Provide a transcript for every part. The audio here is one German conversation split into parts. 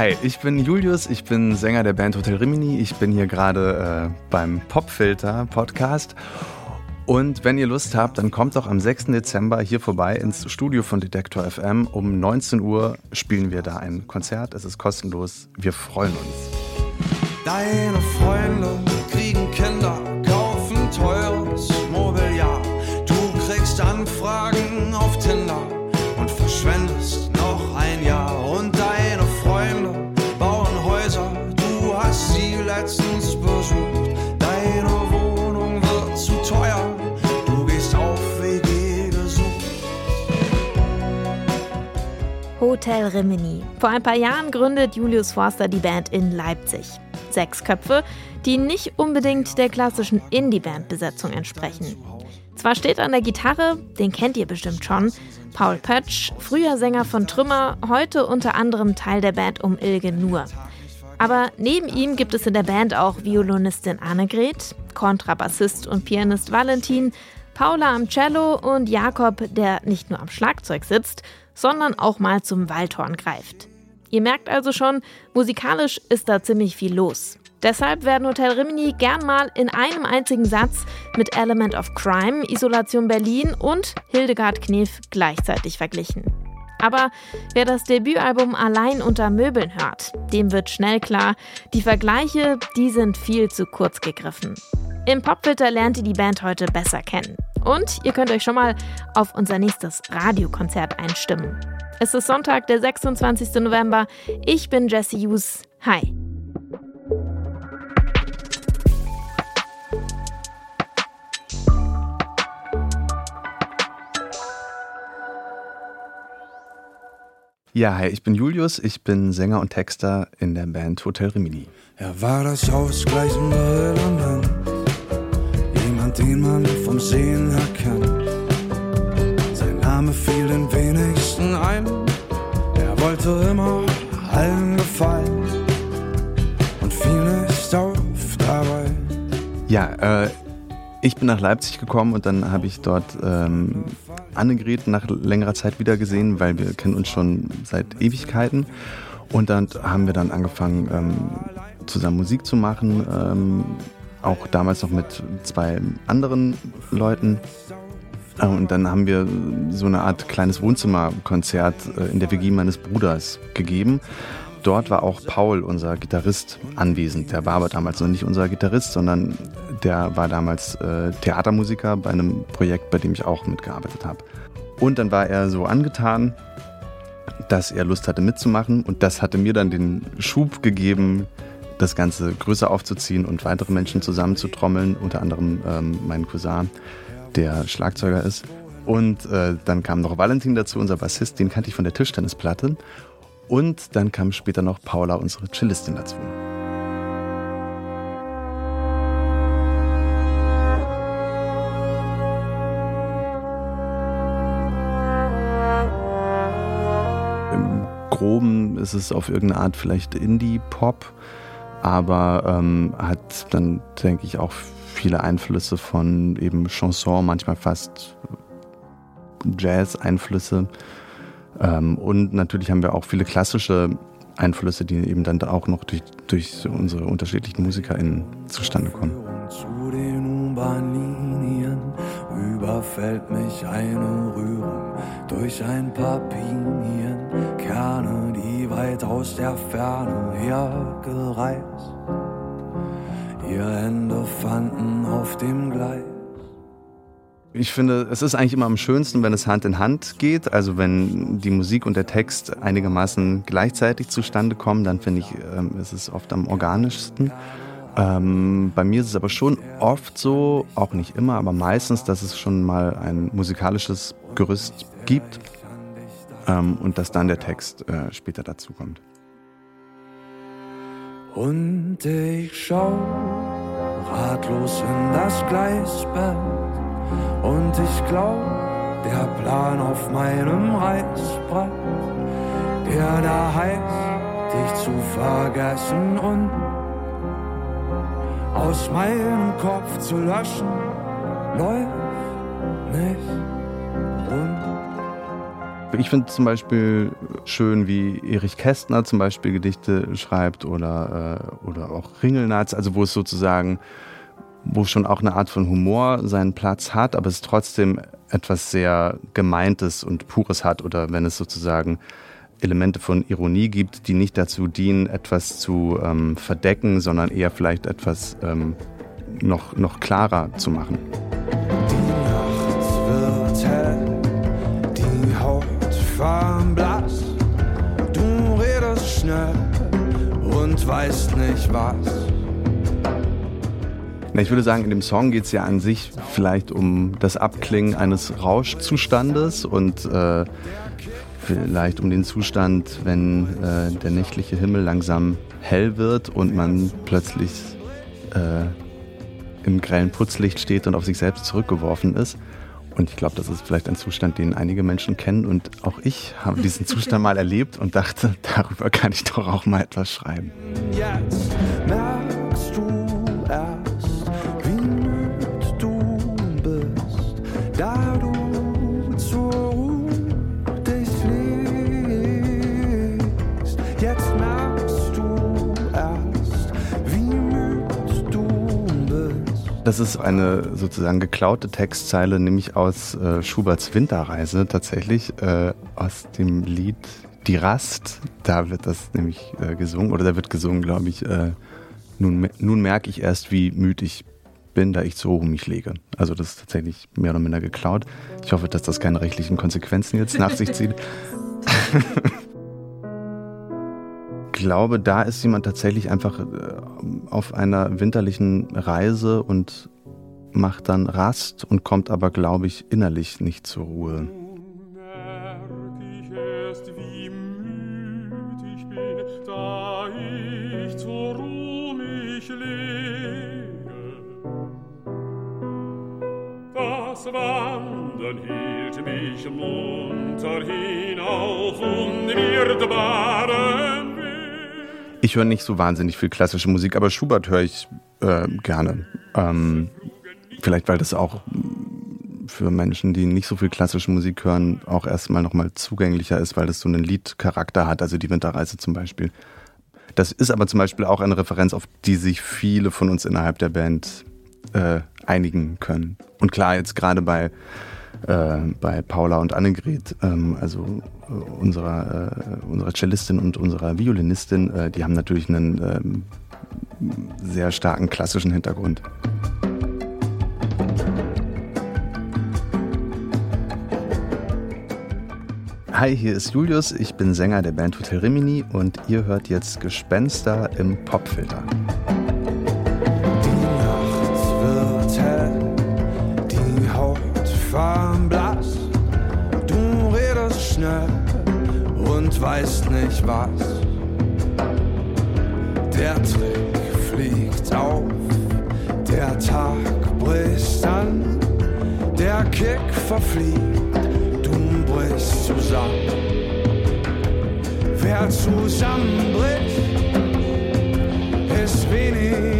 Hi, ich bin Julius, ich bin Sänger der Band Hotel Rimini. Ich bin hier gerade äh, beim Popfilter Podcast. Und wenn ihr Lust habt, dann kommt doch am 6. Dezember hier vorbei ins Studio von Detektor FM. Um 19 Uhr spielen wir da ein Konzert. Es ist kostenlos. Wir freuen uns. Deine Freunde kriegen Kinder, kaufen teures Hotel Rimini. Vor ein paar Jahren gründet Julius Forster die Band in Leipzig. Sechs Köpfe, die nicht unbedingt der klassischen Indie-Band-Besetzung entsprechen. Zwar steht an der Gitarre, den kennt ihr bestimmt schon, Paul Pötsch, früher Sänger von Trümmer, heute unter anderem Teil der Band um Ilge Nur. Aber neben ihm gibt es in der Band auch Violinistin Annegret, Kontrabassist und Pianist Valentin, Paula am Cello und Jakob, der nicht nur am Schlagzeug sitzt, sondern auch mal zum Waldhorn greift. Ihr merkt also schon, musikalisch ist da ziemlich viel los. Deshalb werden Hotel Rimini gern mal in einem einzigen Satz mit Element of Crime, Isolation Berlin und Hildegard Knef gleichzeitig verglichen. Aber wer das Debütalbum allein unter Möbeln hört, dem wird schnell klar, die Vergleiche, die sind viel zu kurz gegriffen. Im Popfilter lernt ihr die Band heute besser kennen. Und ihr könnt euch schon mal auf unser nächstes Radiokonzert einstimmen. Es ist Sonntag, der 26. November. Ich bin Jesse Hughes. Hi. Ja, hi, ich bin Julius, ich bin Sänger und Texter in der Band Hotel Rimini. Er war das ausgleichende Element, den man vom Sehen her kennt. Sein Name fiel den wenigsten ein, er wollte immer allen gefallen und fiel nicht auf dabei. Ja, äh, ich bin nach Leipzig gekommen und dann habe ich dort ähm, Annegret nach längerer Zeit wieder gesehen, weil wir kennen uns schon seit Ewigkeiten. Und dann haben wir dann angefangen, ähm, zusammen Musik zu machen. Ähm, auch damals noch mit zwei anderen Leuten. Äh, Und dann haben wir so eine Art kleines Wohnzimmerkonzert äh, in der WG meines Bruders gegeben. Dort war auch Paul, unser Gitarrist, anwesend. Der war aber damals noch nicht unser Gitarrist, sondern der war damals äh, Theatermusiker bei einem Projekt, bei dem ich auch mitgearbeitet habe. Und dann war er so angetan, dass er Lust hatte mitzumachen. Und das hatte mir dann den Schub gegeben, das Ganze größer aufzuziehen und weitere Menschen zusammenzutrommeln, unter anderem ähm, mein Cousin, der Schlagzeuger ist. Und äh, dann kam noch Valentin dazu, unser Bassist, den kannte ich von der Tischtennisplatte. Und dann kam später noch Paula, unsere Cellistin, dazu. Im Groben ist es auf irgendeine Art vielleicht Indie-Pop, aber ähm, hat dann, denke ich, auch viele Einflüsse von eben Chanson, manchmal fast Jazz-Einflüsse. Ähm, und natürlich haben wir auch viele klassische Einflüsse, die eben dann auch noch durch, durch unsere unterschiedlichen MusikerInnen zustande kommen. Zu den U-Bahn-Linien überfällt mich eine Rührung durch ein paar Pinien, Kerne, die weit aus der Ferne hergereist ihr Ende fanden auf dem Gleis. Ich finde, es ist eigentlich immer am schönsten, wenn es Hand in Hand geht. Also wenn die Musik und der Text einigermaßen gleichzeitig zustande kommen, dann finde ich, ähm, ist es oft am organischsten. Ähm, bei mir ist es aber schon oft so, auch nicht immer, aber meistens, dass es schon mal ein musikalisches Gerüst gibt ähm, und dass dann der Text äh, später dazu kommt. Und ich schau ratlos in das Gleisbett und ich glaub, der Plan auf meinem Reißbrett, der da heißt, dich zu vergessen und aus meinem Kopf zu löschen, läuft Ich finde zum Beispiel schön, wie Erich Kästner zum Beispiel Gedichte schreibt oder, äh, oder auch Ringelnatz, also wo es sozusagen, wo schon auch eine Art von Humor seinen Platz hat, aber es trotzdem etwas sehr Gemeintes und Pures hat oder wenn es sozusagen Elemente von Ironie gibt, die nicht dazu dienen, etwas zu ähm, verdecken, sondern eher vielleicht etwas ähm, noch, noch klarer zu machen. Blass. Du redest schnell und weißt nicht was. ich würde sagen, in dem Song geht es ja an sich vielleicht um das Abklingen eines Rauschzustandes und äh, vielleicht um den Zustand, wenn äh, der nächtliche Himmel langsam hell wird und man plötzlich äh, im grellen Putzlicht steht und auf sich selbst zurückgeworfen ist. Und ich glaube, das ist vielleicht ein Zustand, den einige Menschen kennen. Und auch ich habe diesen Zustand mal erlebt und dachte, darüber kann ich doch auch mal etwas schreiben. Jetzt Das ist eine sozusagen geklaute Textzeile, nämlich aus äh, Schuberts Winterreise tatsächlich, äh, aus dem Lied Die Rast. Da wird das nämlich äh, gesungen, oder da wird gesungen, glaube ich, äh, nun, nun merke ich erst, wie müde ich bin, da ich zu hoch mich lege. Also das ist tatsächlich mehr oder minder geklaut. Ich hoffe, dass das keine rechtlichen Konsequenzen jetzt nach sich zieht. Ich glaube, da ist jemand tatsächlich einfach äh, auf einer winterlichen Reise und macht dann Rast und kommt aber, glaube ich, innerlich nicht zur Ruhe. Das Wandern hielt mich munter hinauf und wird baden. Ich höre nicht so wahnsinnig viel klassische Musik, aber Schubert höre ich äh, gerne. Ähm, Vielleicht, weil das auch für Menschen, die nicht so viel klassische Musik hören, auch erstmal nochmal zugänglicher ist, weil das so einen Liedcharakter hat, also die Winterreise zum Beispiel. Das ist aber zum Beispiel auch eine Referenz, auf die sich viele von uns innerhalb der Band äh, einigen können. Und klar, jetzt gerade bei, äh, bei Paula und Annegret, ähm, also äh, unserer, äh, unserer Cellistin und unserer Violinistin, äh, die haben natürlich einen ähm, sehr starken klassischen Hintergrund. Hi, hier ist Julius, ich bin Sänger der Band Hotel Rimini und ihr hört jetzt Gespenster im Popfilter. Haut verblasst, du redest schnell und weißt nicht was. Der Trick fliegt auf, der Tag bricht an, der Kick verfliegt bricht zusammen. Wer zusammenbricht, ist weniger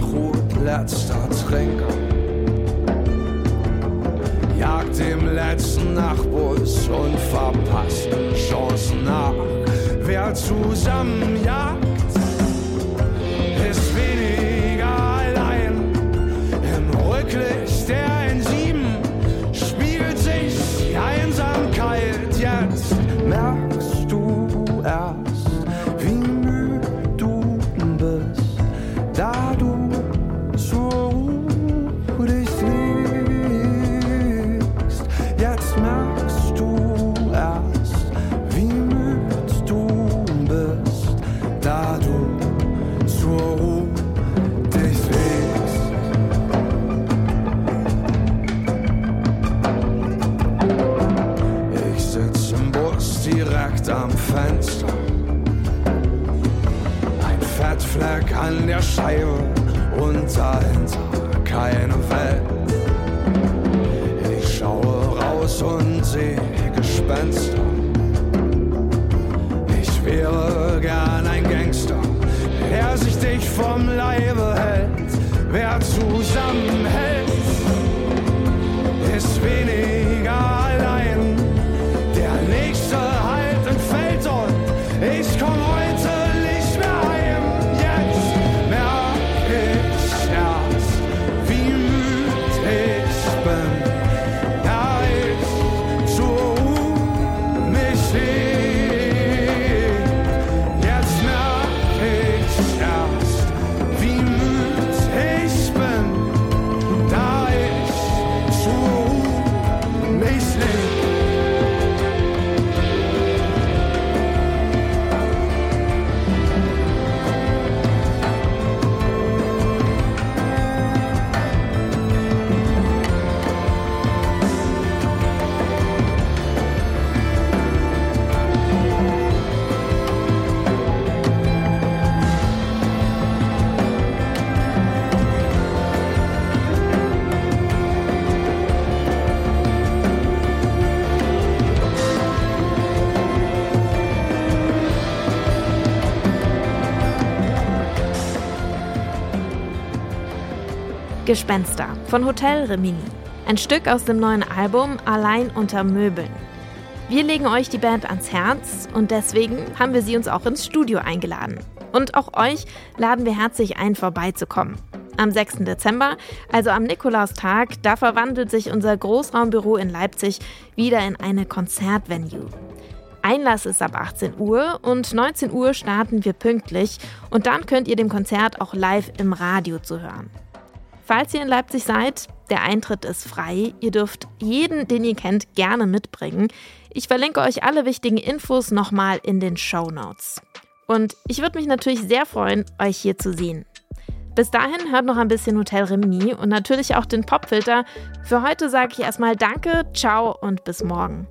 Nachhut letzter Trinker jagt dem letzten Nachtbus und verpassten Chancen nach. Wer zusammen jagt, ist weniger allein. Im Rücklicht der N7 spiegelt sich die Einsamkeit. Jetzt merkst du erst, am Fenster. Ein Fettfleck an der Scheibe und dahinter keine Welt. Ich schaue raus und sehe Gespenster. Ich wäre gern ein Gangster, der sich dich vom Leibe hält. Wer zusammenhält, ist weniger allein. Gespenster von Hotel Rimini. Ein Stück aus dem neuen Album Allein unter Möbeln. Wir legen euch die Band ans Herz und deswegen haben wir sie uns auch ins Studio eingeladen. Und auch euch laden wir herzlich ein, vorbeizukommen. Am 6. Dezember, also am Nikolaustag, da verwandelt sich unser Großraumbüro in Leipzig wieder in eine Konzertvenue. Einlass ist ab 18 Uhr und 19 Uhr starten wir pünktlich und dann könnt ihr dem Konzert auch live im Radio zu hören. Falls ihr in Leipzig seid, der Eintritt ist frei. Ihr dürft jeden, den ihr kennt, gerne mitbringen. Ich verlinke euch alle wichtigen Infos nochmal in den Show Notes. Und ich würde mich natürlich sehr freuen, euch hier zu sehen. Bis dahin hört noch ein bisschen Hotel Rimini und natürlich auch den Popfilter. Für heute sage ich erstmal Danke, ciao und bis morgen.